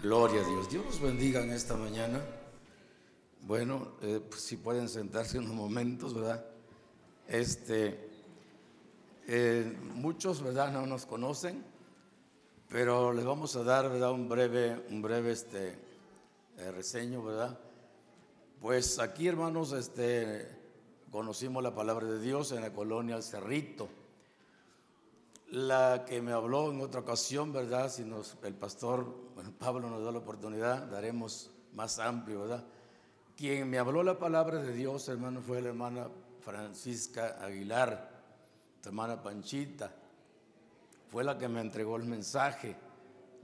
Gloria a Dios. Dios los bendiga en esta mañana. Bueno, eh, pues, si pueden sentarse unos momentos, ¿verdad? Este, eh, muchos, ¿verdad? No nos conocen, pero les vamos a dar, ¿verdad? Un breve, un breve, este, eh, reseño, ¿verdad? Pues aquí, hermanos, este, conocimos la palabra de Dios en la colonia El Cerrito. La que me habló en otra ocasión, ¿verdad? Si nos, el pastor Pablo nos da la oportunidad, daremos más amplio, ¿verdad? Quien me habló la palabra de Dios, hermano, fue la hermana Francisca Aguilar, tu hermana Panchita. Fue la que me entregó el mensaje.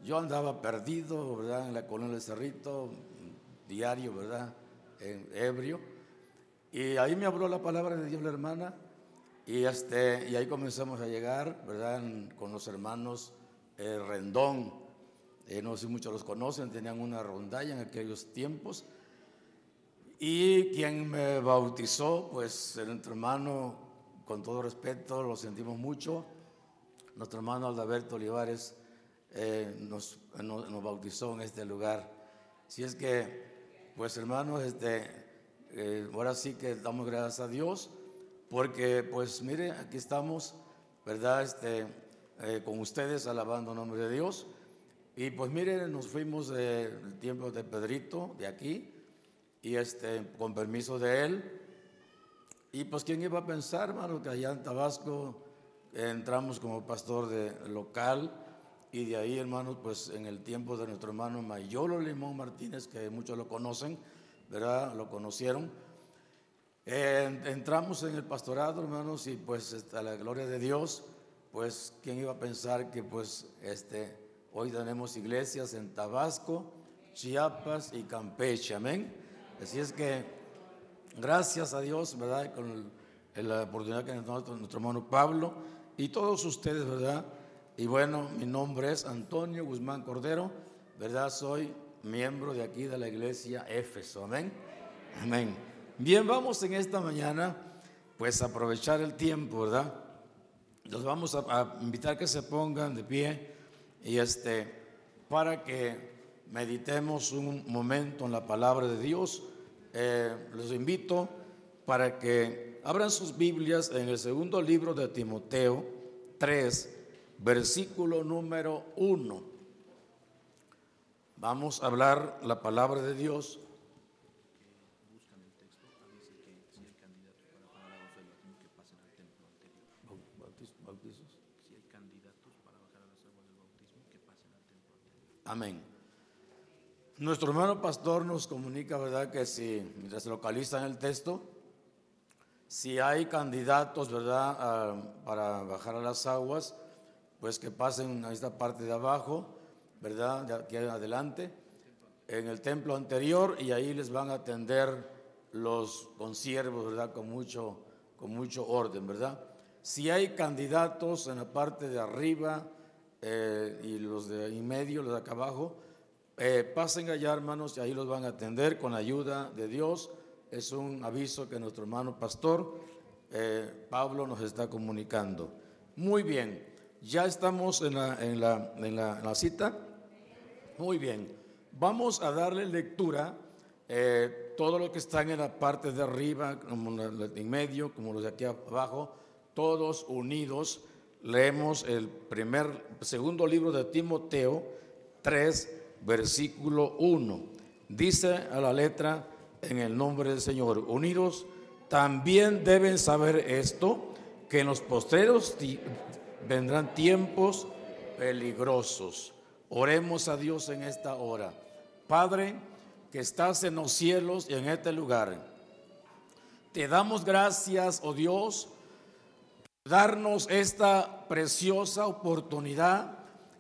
Yo andaba perdido, ¿verdad? En la colonia del Cerrito, diario, ¿verdad? En ebrio. Y ahí me habló la palabra de Dios la hermana y, este, y ahí comenzamos a llegar, ¿verdad? Con los hermanos eh, Rendón. Eh, no sé si muchos los conocen, tenían una rondalla en aquellos tiempos. Y quien me bautizó, pues nuestro hermano, con todo respeto, lo sentimos mucho. Nuestro hermano Aldaberto Olivares eh, nos, nos, bautizó en este lugar. Si es que, pues hermanos, este, ahora sí que damos gracias a Dios porque pues mire, aquí estamos, ¿verdad? Este, eh, con ustedes alabando el nombre de Dios. Y pues mire, nos fuimos del tiempo de Pedrito, de aquí, y este, con permiso de él. Y pues quién iba a pensar, hermano, que allá en Tabasco entramos como pastor de local y de ahí, hermanos, pues en el tiempo de nuestro hermano Mayolo Limón Martínez, que muchos lo conocen, ¿verdad? Lo conocieron entramos en el pastorado, hermanos, y pues a la gloria de Dios, pues quién iba a pensar que pues este, hoy tenemos iglesias en Tabasco, Chiapas y Campeche, amén. Así es que gracias a Dios, ¿verdad? Con la oportunidad que nos dio nuestro hermano Pablo y todos ustedes, ¿verdad? Y bueno, mi nombre es Antonio Guzmán Cordero, ¿verdad? Soy miembro de aquí de la iglesia Éfeso, amén. Amén. Bien, vamos en esta mañana, pues a aprovechar el tiempo, ¿verdad? Los vamos a, invitar que se pongan de pie y este, para que meditemos un momento en la palabra de Dios. Eh, los invito para que abran sus Biblias en el segundo libro de Timoteo 3, versículo número 1. Vamos a hablar la palabra de Dios Amén. Nuestro hermano pastor nos comunica, ¿verdad? Que si, mientras se localiza en el texto, si hay candidatos, ¿verdad? para bajar a las aguas, pues que pasen a esta parte de abajo, ¿verdad? De aquí adelante, en el templo anterior, y ahí les van a atender los consiervos, ¿verdad? Con mucho, con mucho orden, ¿verdad? Si hay candidatos en la parte de arriba, eh, y los de ahí medio, los de acá abajo, eh, pasen allá, hermanos, y ahí los van a atender con la ayuda de Dios. Es un aviso que nuestro hermano pastor eh, Pablo nos está comunicando. Muy bien, ya estamos en la, en la, en la, cita. Muy bien, vamos a darle lectura. todo lo que están en la parte de arriba, como en medio, como los de aquí abajo, todos unidos leemos el primer, segundo libro de Timoteo 3, versículo 1. Dice a la letra en el nombre del Señor, unidos, también deben saber esto, que en los postreros vendrán tiempos peligrosos. Oremos a Dios en esta hora. Padre, que estás en los cielos y en este lugar, te damos gracias, oh Dios, darnos esta preciosa oportunidad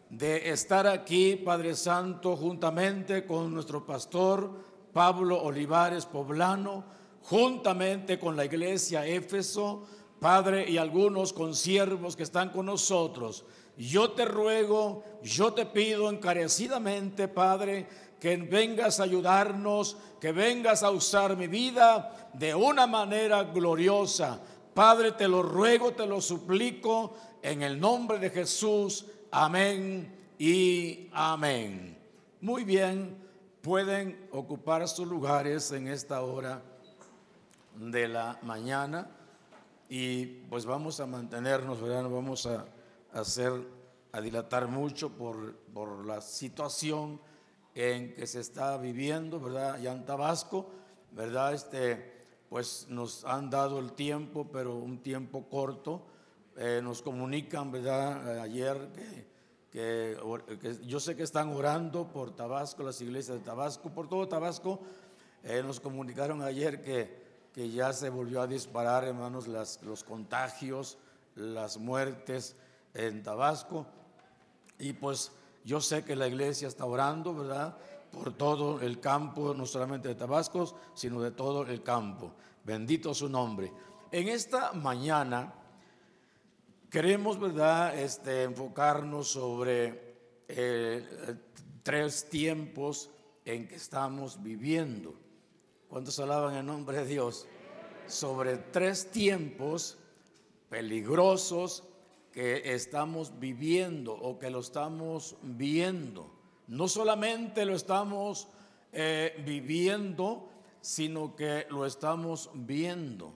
de estar aquí, Padre Santo, juntamente con nuestro pastor Pablo Olivares Poblano, juntamente con la iglesia Éfeso, Padre, y algunos consiervos que están con nosotros. Yo te ruego, yo te pido encarecidamente, Padre, que vengas a ayudarnos, que vengas a usar mi vida de una manera gloriosa Padre, te lo ruego, te lo suplico en el nombre de Jesús. Amén y amén. muy bien pueden ocupar sus lugares en esta hora de la mañana y pues vamos a mantenernos, ¿verdad? No vamos a hacer, a dilatar mucho por, por la situación en que se está viviendo, ¿verdad? Ya en Tabasco, ¿verdad? Este, pues nos han dado el tiempo, pero un tiempo corto. Eh, nos comunican, ¿verdad? Ayer que, yo sé que están orando por Tabasco, las iglesias de Tabasco, por todo Tabasco. Eh, nos comunicaron ayer que, que ya se volvió a disparar, hermanos, las, los contagios, las muertes en Tabasco. Y pues yo sé que la iglesia está orando, ¿verdad? Por todo el campo, no solamente de Tabasco, sino de todo el campo. Bendito su nombre. En esta mañana queremos, ¿verdad?, este, enfocarnos sobre eh, tres tiempos en que estamos viviendo. ¿Cuántos alaban el nombre de Dios? Sobre tres tiempos peligrosos que estamos viviendo o que lo estamos viendo. No solamente lo estamos eh, viviendo, sino que lo estamos viendo.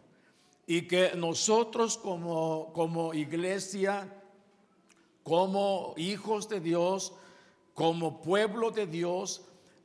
Y que nosotros como, como iglesia, como hijos de Dios, como pueblo de Dios,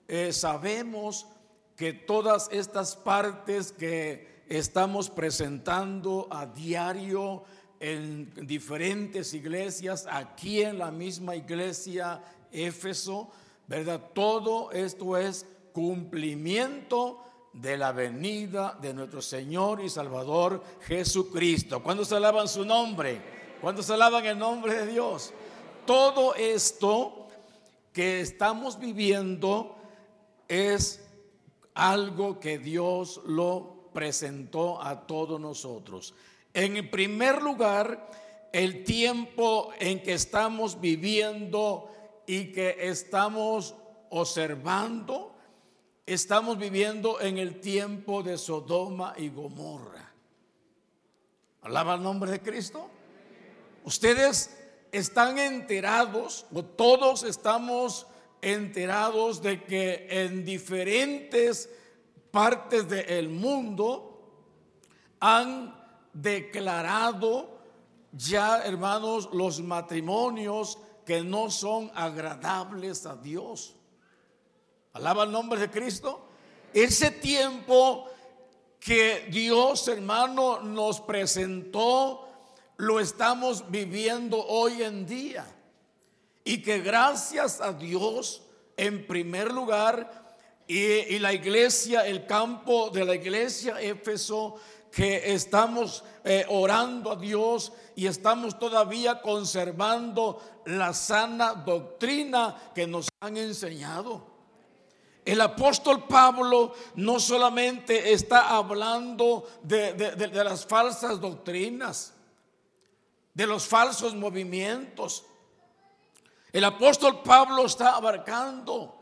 eh, sabemos que todas estas partes que estamos presentando a diario, en diferentes iglesias, aquí en la misma iglesia Éfeso, ¿verdad? Todo esto es cumplimiento de la venida de nuestro Señor y Salvador Jesucristo. ¿Cuándo se alaban su nombre? ¿Cuándo se alaban el nombre de Dios? Todo esto que estamos viviendo es algo que Dios lo presentó a todos nosotros. En primer lugar, el tiempo en que estamos viviendo y que estamos observando, estamos viviendo en el tiempo de Sodoma y Gomorra. Alaba el nombre de Cristo. Ustedes están enterados, o todos estamos enterados de que en diferentes partes del mundo han declarado ya, hermanos, los matrimonios que no son agradables a Dios. Alaba el nombre de Cristo. Ese tiempo que Dios, hermano, nos presentó, lo estamos viviendo hoy en día. Y que gracias a Dios, en primer lugar, y, y la iglesia, el campo de la iglesia Éfeso, que estamos eh, orando a Dios y estamos todavía conservando la sana doctrina que nos han enseñado. El apóstol Pablo no solamente está hablando de, de las falsas doctrinas, de los falsos movimientos. El apóstol Pablo está abarcando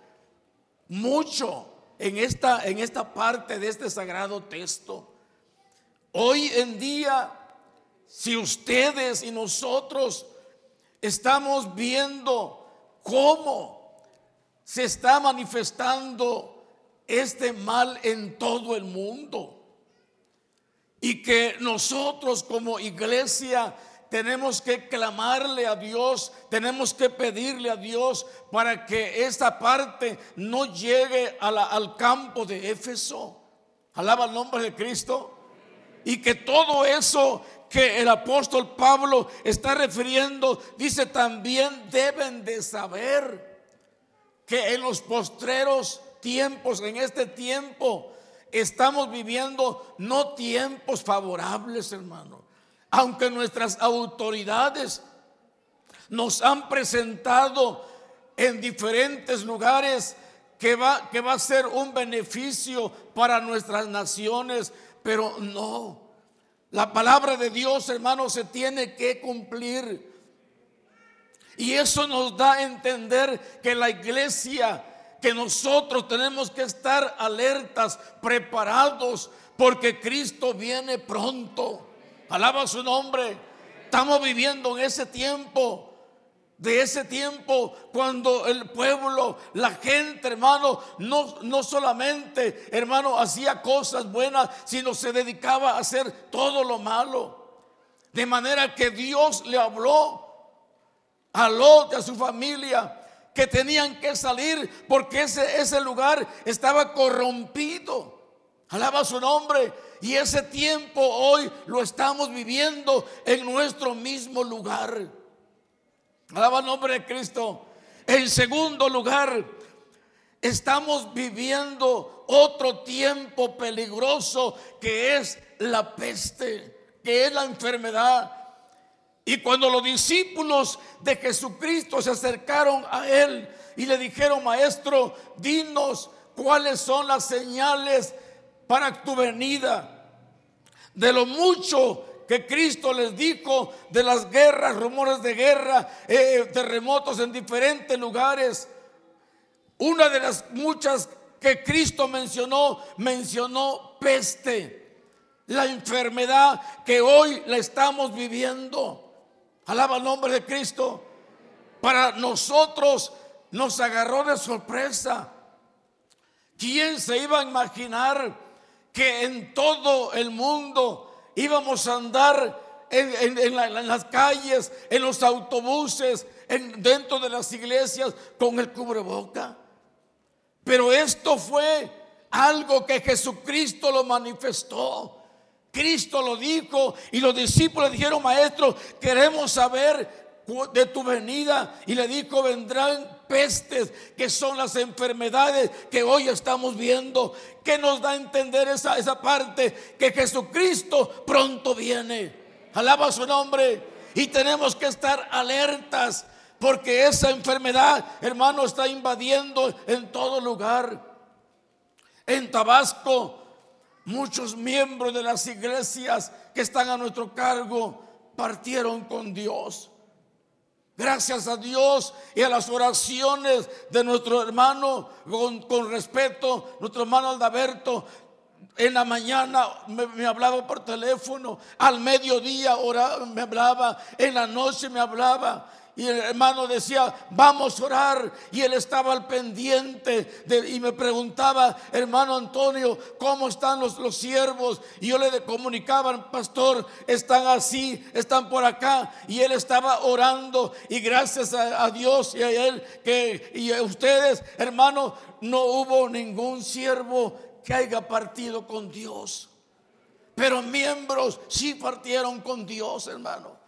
mucho en esta, en esta parte de este sagrado texto. Hoy en día, si ustedes y nosotros estamos viendo cómo se está manifestando este mal en todo el mundo y que nosotros como iglesia tenemos que clamarle a Dios, tenemos que pedirle a Dios para que esta parte no llegue al campo de Éfeso. Alaba el nombre de Cristo. Y que todo eso que el apóstol Pablo está refiriendo, dice también deben de saber que en los postreros tiempos, en este tiempo, estamos viviendo no tiempos favorables, hermano. Aunque nuestras autoridades nos han presentado en diferentes lugares que va, que va a ser un beneficio para nuestras naciones, pero no. La palabra de Dios, hermano, se tiene que cumplir. Y eso nos da a entender que la iglesia, que nosotros tenemos que estar alertas, preparados, porque Cristo viene pronto. Alaba su nombre. Estamos viviendo en ese tiempo de ese tiempo cuando el pueblo, la gente, hermano, no, no solamente, hermano, hacía cosas buenas, sino se dedicaba a hacer todo lo malo. De manera que Dios le habló a Lot a su familia que tenían que salir porque ese, ese lugar estaba corrompido. Alaba su nombre. Y ese tiempo hoy lo estamos viviendo en nuestro mismo lugar. Alaba nombre de Cristo. En segundo lugar, estamos viviendo otro tiempo peligroso que es la peste, que es la enfermedad. Y cuando los discípulos de Jesucristo se acercaron a él y le dijeron, maestro, dinos cuáles son las señales para tu venida. De lo mucho que Cristo les dijo de las guerras, rumores de guerra, eh, terremotos en diferentes lugares. Una de las muchas que Cristo mencionó, mencionó peste, la enfermedad que hoy la estamos viviendo. Alaba el nombre de Cristo. Para nosotros nos agarró de sorpresa. ¿Quién se iba a imaginar que en todo el mundo íbamos a andar en, las calles, en los autobuses, dentro de las iglesias con el cubreboca. Pero esto fue algo que Jesucristo lo manifestó. Cristo lo dijo y los discípulos dijeron, maestro, queremos saber de tu venida. Y le dijo, vendrán pestes, que son las enfermedades que hoy estamos viendo, que nos da a entender esa, esa parte, que Jesucristo pronto viene. Alaba su nombre. Y tenemos que estar alertas, porque esa enfermedad, hermano, está invadiendo en todo lugar. En Tabasco, muchos miembros de las iglesias que están a nuestro cargo partieron con Dios. Gracias a Dios y a las oraciones de nuestro hermano, con, respeto, nuestro hermano Aldaberto, en la mañana me, hablaba por teléfono, al mediodía me hablaba, en la noche me hablaba. Y el hermano decía, vamos a orar. Y él estaba al pendiente y me preguntaba, hermano Antonio, ¿cómo están los, los siervos? Y yo le comunicaba, pastor, están así, están por acá. Y él estaba orando. Y gracias a, Dios y a él que, y a ustedes, hermano, no hubo ningún siervo que haya partido con Dios. Pero miembros sí partieron con Dios, hermano.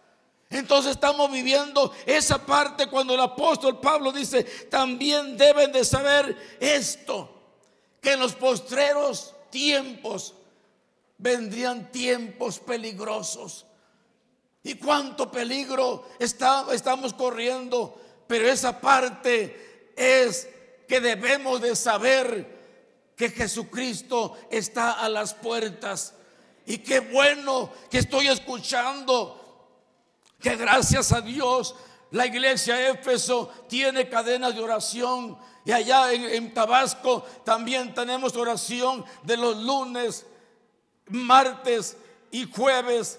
Entonces estamos viviendo esa parte cuando el apóstol Pablo dice, también deben de saber esto, que en los postreros tiempos vendrían tiempos peligrosos. Y cuánto peligro estamos corriendo, pero esa parte es que debemos de saber que Jesucristo está a las puertas. Y qué bueno que estoy escuchando que gracias a Dios la iglesia Éfeso tiene cadenas de oración y allá en, Tabasco también tenemos oración de los lunes, martes y jueves,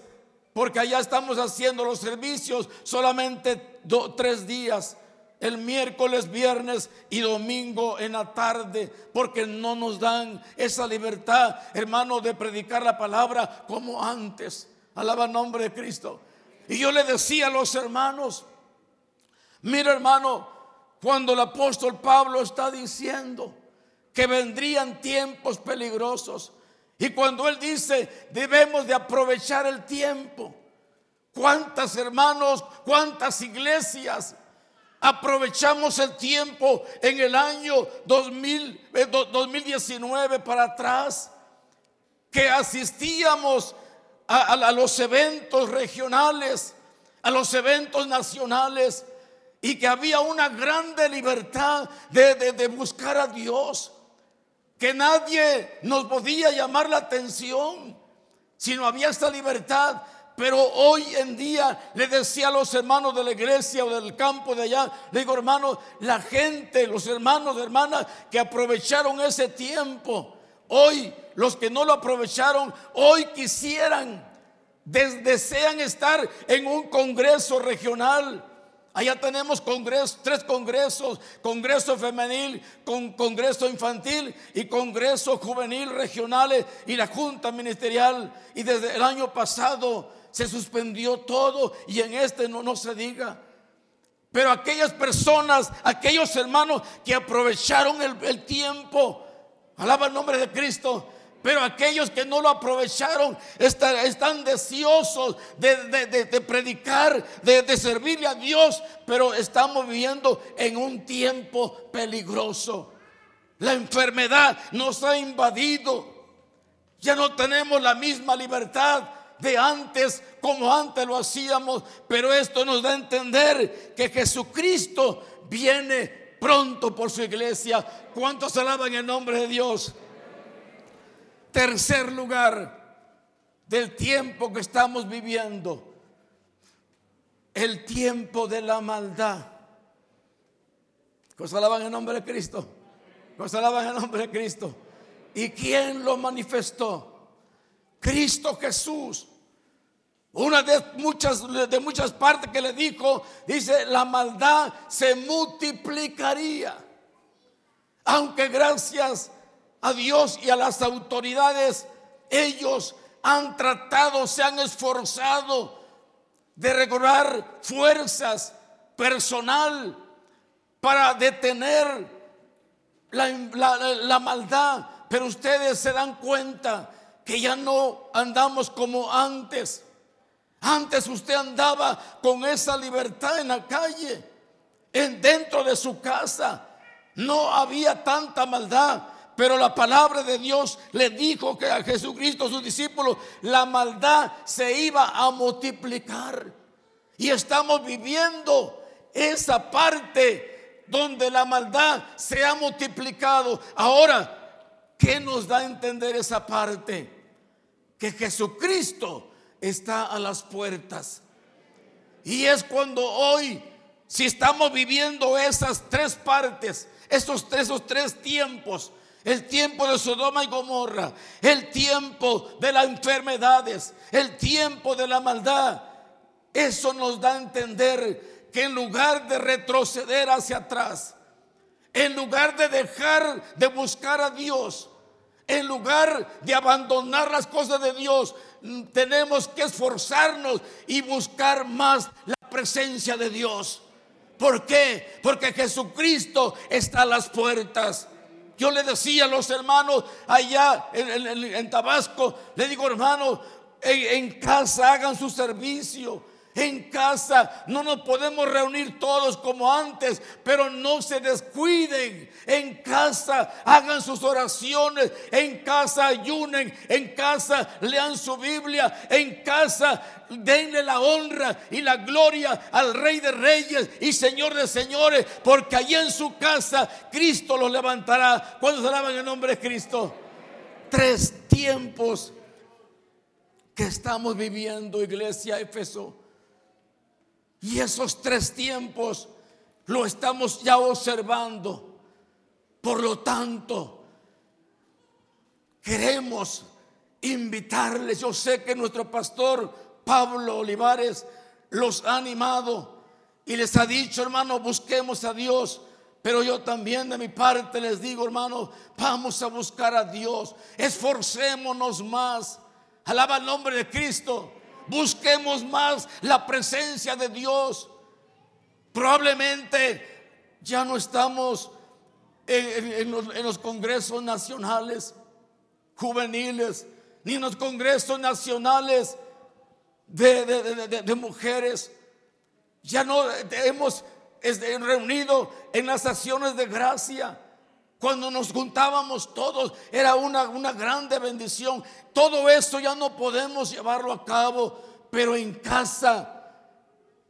porque allá estamos haciendo los servicios solamente tres días, el miércoles, viernes y domingo en la tarde, porque no nos dan esa libertad, hermano, de predicar la palabra como antes. Alaba el nombre de Cristo. Y yo le decía a los hermanos, mira hermano, cuando el apóstol Pablo está diciendo que vendrían tiempos peligrosos, y cuando él dice, debemos de aprovechar el tiempo, ¿cuántas hermanos, cuántas iglesias aprovechamos el tiempo en el año 2019 eh, para atrás? Que asistíamos a, los eventos regionales, a los eventos nacionales, y que había una grande libertad de, de, buscar a Dios, que nadie nos podía llamar la atención, sino había esta libertad. Pero hoy en día le decía a los hermanos de la iglesia o del campo de allá, le digo hermanos, la gente, los hermanos, hermanas que aprovecharon ese tiempo, hoy los que no lo aprovecharon, hoy quisieran, desean estar en un congreso regional Allá tenemos tres congresos, congreso femenil, con congreso infantil y congreso juvenil regionales y la junta ministerial. Y desde el año pasado se suspendió todo y en este no, se diga. Pero aquellas personas, aquellos hermanos que aprovecharon el tiempo, alaba el nombre de Cristo, pero aquellos que no lo aprovecharon están, deseosos de, predicar, de, servirle a Dios, pero estamos viviendo en un tiempo peligroso. La enfermedad nos ha invadido. Ya no tenemos la misma libertad de antes como antes lo hacíamos, pero esto nos da a entender que Jesucristo viene pronto por su iglesia. ¿Cuántos alaban el nombre de Dios? Tercer lugar del tiempo que estamos viviendo, el tiempo de la maldad. ¿Cosa alaban el nombre de Cristo? ¿Cosa alaban el nombre de Cristo? ¿Y quién lo manifestó? Cristo Jesús. Una de muchas, de muchas partes que le dijo, dice, la maldad se multiplicaría. Aunque gracias a Dios y a las autoridades, ellos han tratado, se han esforzado de recobrar fuerzas personal para detener la, maldad. Pero ustedes se dan cuenta que ya no andamos como antes. Antes usted andaba con esa libertad en la calle, en dentro de su casa. No había tanta maldad. Pero la palabra de Dios le dijo que a Jesucristo, sus discípulos, la maldad se iba a multiplicar. Y estamos viviendo esa parte donde la maldad se ha multiplicado. Ahora, ¿qué nos da a entender esa parte? Que Jesucristo está a las puertas. Y es cuando hoy, si estamos viviendo esas tres partes, esos, esos tres tiempos, el tiempo de Sodoma y Gomorra, el tiempo de las enfermedades, el tiempo de la maldad. Eso nos da a entender que en lugar de retroceder hacia atrás, en lugar de dejar de buscar a Dios, en lugar de abandonar las cosas de Dios, tenemos que esforzarnos y buscar más la presencia de Dios. ¿Por qué? Porque Jesucristo está a las puertas. Yo le decía a los hermanos allá en, Tabasco, le digo hermano, en casa hagan su servicio en casa. No nos podemos reunir todos como antes, pero no se descuiden. En casa hagan sus oraciones, en casa ayunen, en casa lean su Biblia, en casa denle la honra y la gloria al Rey de Reyes y Señor de Señores, porque allí en su casa Cristo los levantará. Cuando alaban el nombre de Cristo? Tres tiempos que estamos viviendo, iglesia Éfeso. Y esos tres tiempos lo estamos ya observando. Por lo tanto, queremos invitarles. Yo sé que nuestro pastor Pablo Olivares los ha animado y les ha dicho, hermano, busquemos a Dios. Pero yo también de mi parte les digo, hermano, vamos a buscar a Dios. Esforcémonos más. Alaba el nombre de Cristo busquemos más la presencia de Dios. Probablemente ya no estamos en, los, congresos nacionales juveniles, ni en los congresos nacionales de, mujeres. Ya no hemos reunido en las acciones de gracia. Cuando nos juntábamos todos era una, una grande bendición. Todo eso ya no podemos llevarlo a cabo, pero en casa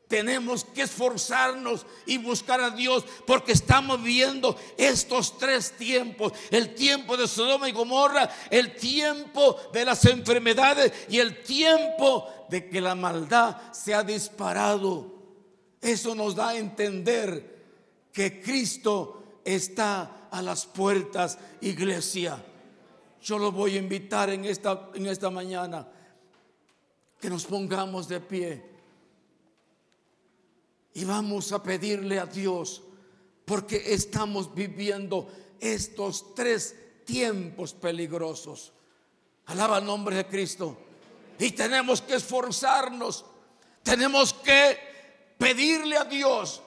tenemos que esforzarnos y buscar a Dios porque estamos viendo estos tres tiempos. El tiempo de Sodoma y Gomorra, el tiempo de las enfermedades y el tiempo de que la maldad se ha disparado. Eso nos da a entender que Cristo está a las puertas, iglesia. Yo lo voy a invitar en esta, en esta mañana que nos pongamos de pie Y vamos a pedirle a Dios, porque estamos viviendo estos tres tiempos peligrosos. Alaba el nombre de Cristo. Y tenemos que esforzarnos. Tenemos que pedirle a Dios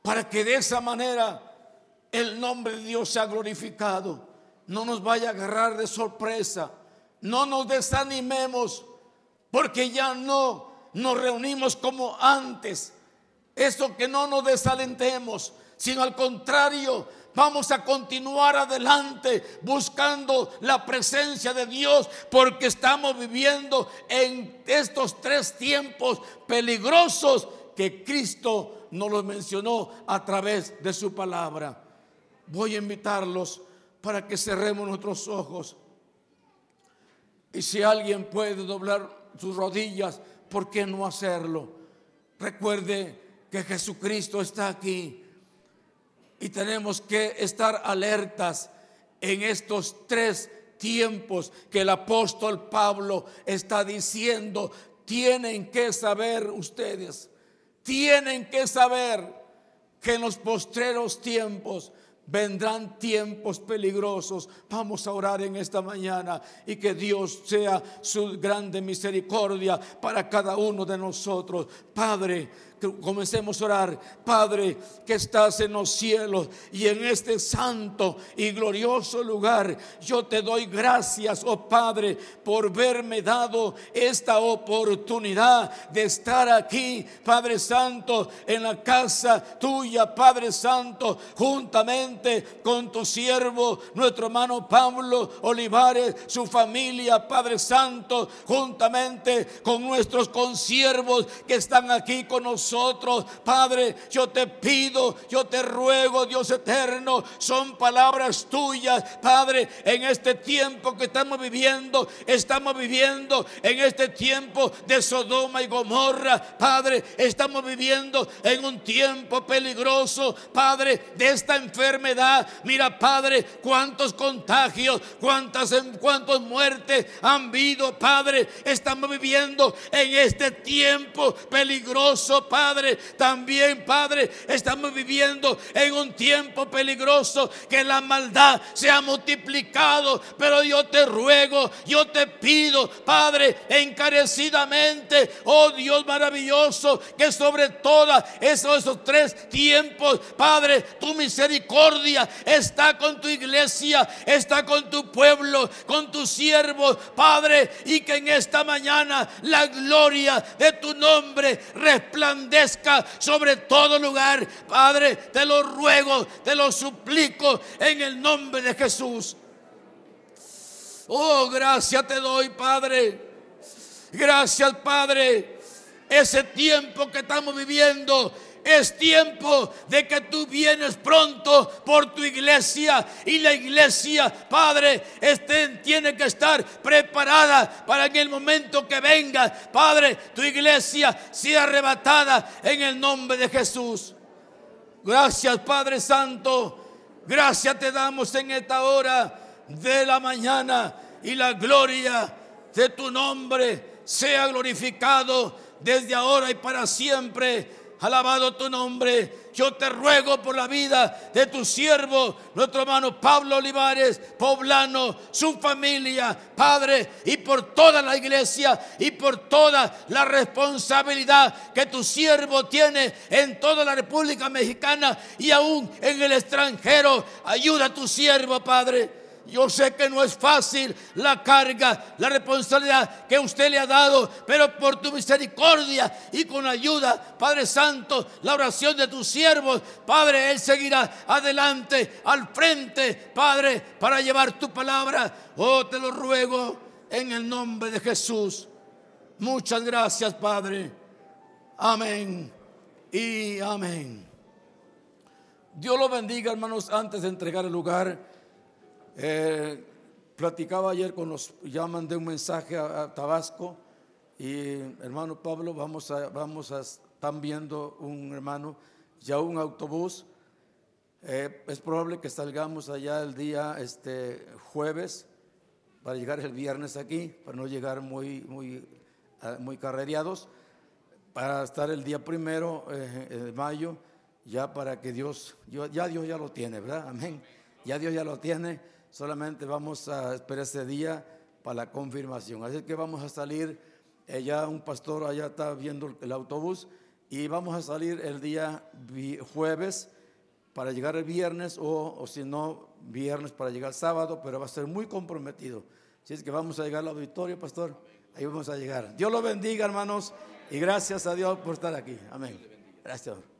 para que de esa manera el nombre de Dios sea glorificado. No nos vaya a agarrar de sorpresa. No nos desanimemos porque ya no nos reunimos como antes. Eso que no nos desalentemos, sino al contrario, vamos a continuar adelante buscando la presencia de Dios porque estamos viviendo en estos tres tiempos peligrosos que Cristo nos los mencionó a través de su palabra. Voy a invitarlos para que cerremos nuestros ojos. Y si alguien puede doblar sus rodillas, ¿por qué no hacerlo? Recuerde que Jesucristo está aquí y tenemos que estar alertas en estos tres tiempos que el apóstol Pablo está diciendo. Tienen que saber ustedes, tienen que saber que en los postreros tiempos Vendrán tiempos peligrosos. Vamos a orar en esta mañana y que Dios sea su grande misericordia para cada uno de nosotros. Padre, comencemos a orar. Padre, que estás en los cielos y en este santo y glorioso lugar, yo te doy gracias, oh Padre, por verme dado esta oportunidad de estar aquí, Padre Santo, en la casa tuya, Padre Santo, juntamente con tu siervo, nuestro hermano Pablo Olivares, su familia, Padre Santo, juntamente con nuestros consiervos que están aquí con nosotros Padre, yo te pido, yo te ruego, Dios eterno, son palabras tuyas, Padre, en este tiempo que estamos viviendo, estamos viviendo en este tiempo de Sodoma y Gomorra, Padre, estamos viviendo en un tiempo peligroso, Padre, de esta enfermedad. Mira, Padre, cuántos contagios, cuántas, cuántas muertes han habido, Padre, estamos viviendo en este tiempo peligroso, Padre. Padre, también, Padre, estamos viviendo en un tiempo peligroso que la maldad se ha multiplicado. Pero yo te ruego, yo te pido, Padre, encarecidamente, oh Dios maravilloso, que sobre todos esos, esos tres tiempos, Padre, tu misericordia está con tu iglesia, está con tu pueblo, con tus siervos, Padre, y que en esta mañana la gloria de tu nombre resplandezca sobre todo lugar. Padre, te lo ruego, te lo suplico en el nombre de Jesús. Oh, gracias te doy, Padre. Gracias, Padre. Ese tiempo que estamos viviendo es tiempo de que tú vienes pronto por tu iglesia y la iglesia, Padre, este, tiene que estar preparada para en el momento que venga, Padre, tu iglesia sea arrebatada en el nombre de Jesús. Gracias, Padre Santo. Gracias te damos en esta hora de la mañana y la gloria de tu nombre sea glorificado desde ahora y para siempre Alabado tu nombre. Yo te ruego por la vida de tu siervo, nuestro hermano Pablo Olivares, poblano, su familia, Padre, y por toda la iglesia y por toda la responsabilidad que tu siervo tiene en toda la República Mexicana y aún en el extranjero. Ayuda a tu siervo, Padre. Yo sé que no es fácil la carga, la responsabilidad que usted le ha dado, pero por tu misericordia y con ayuda, Padre Santo, la oración de tus siervos, Padre, Él seguirá adelante, al frente, Padre, para llevar tu palabra. Oh, te lo ruego en el nombre de Jesús. Muchas gracias, Padre. Amén y amén. Dios lo bendiga, hermanos, antes de entregar el lugar. Eh, platicaba ayer con los, ya mandé un mensaje a, Tabasco y hermano Pablo, vamos a, vamos a, están viendo un hermano, ya un autobús. Eh, es probable que salgamos allá el día este, jueves para llegar el viernes aquí, para no llegar muy, muy, muy carrereados. para estar el día primero eh, de mayo, ya para que Dios, ya Dios ya lo tiene, ¿verdad? Amén. Ya Dios ya lo tiene, solamente vamos a esperar ese día para la confirmación. Así que vamos a salir, eh, ya un pastor allá está viendo el autobús y vamos a salir el día jueves para llegar el viernes o, o si no, viernes para llegar el sábado, pero va a ser muy comprometido. Si es que vamos a llegar al auditorio, pastor, ahí vamos a llegar. Dios lo bendiga, hermanos, y gracias a Dios por estar aquí. Amén. Gracias.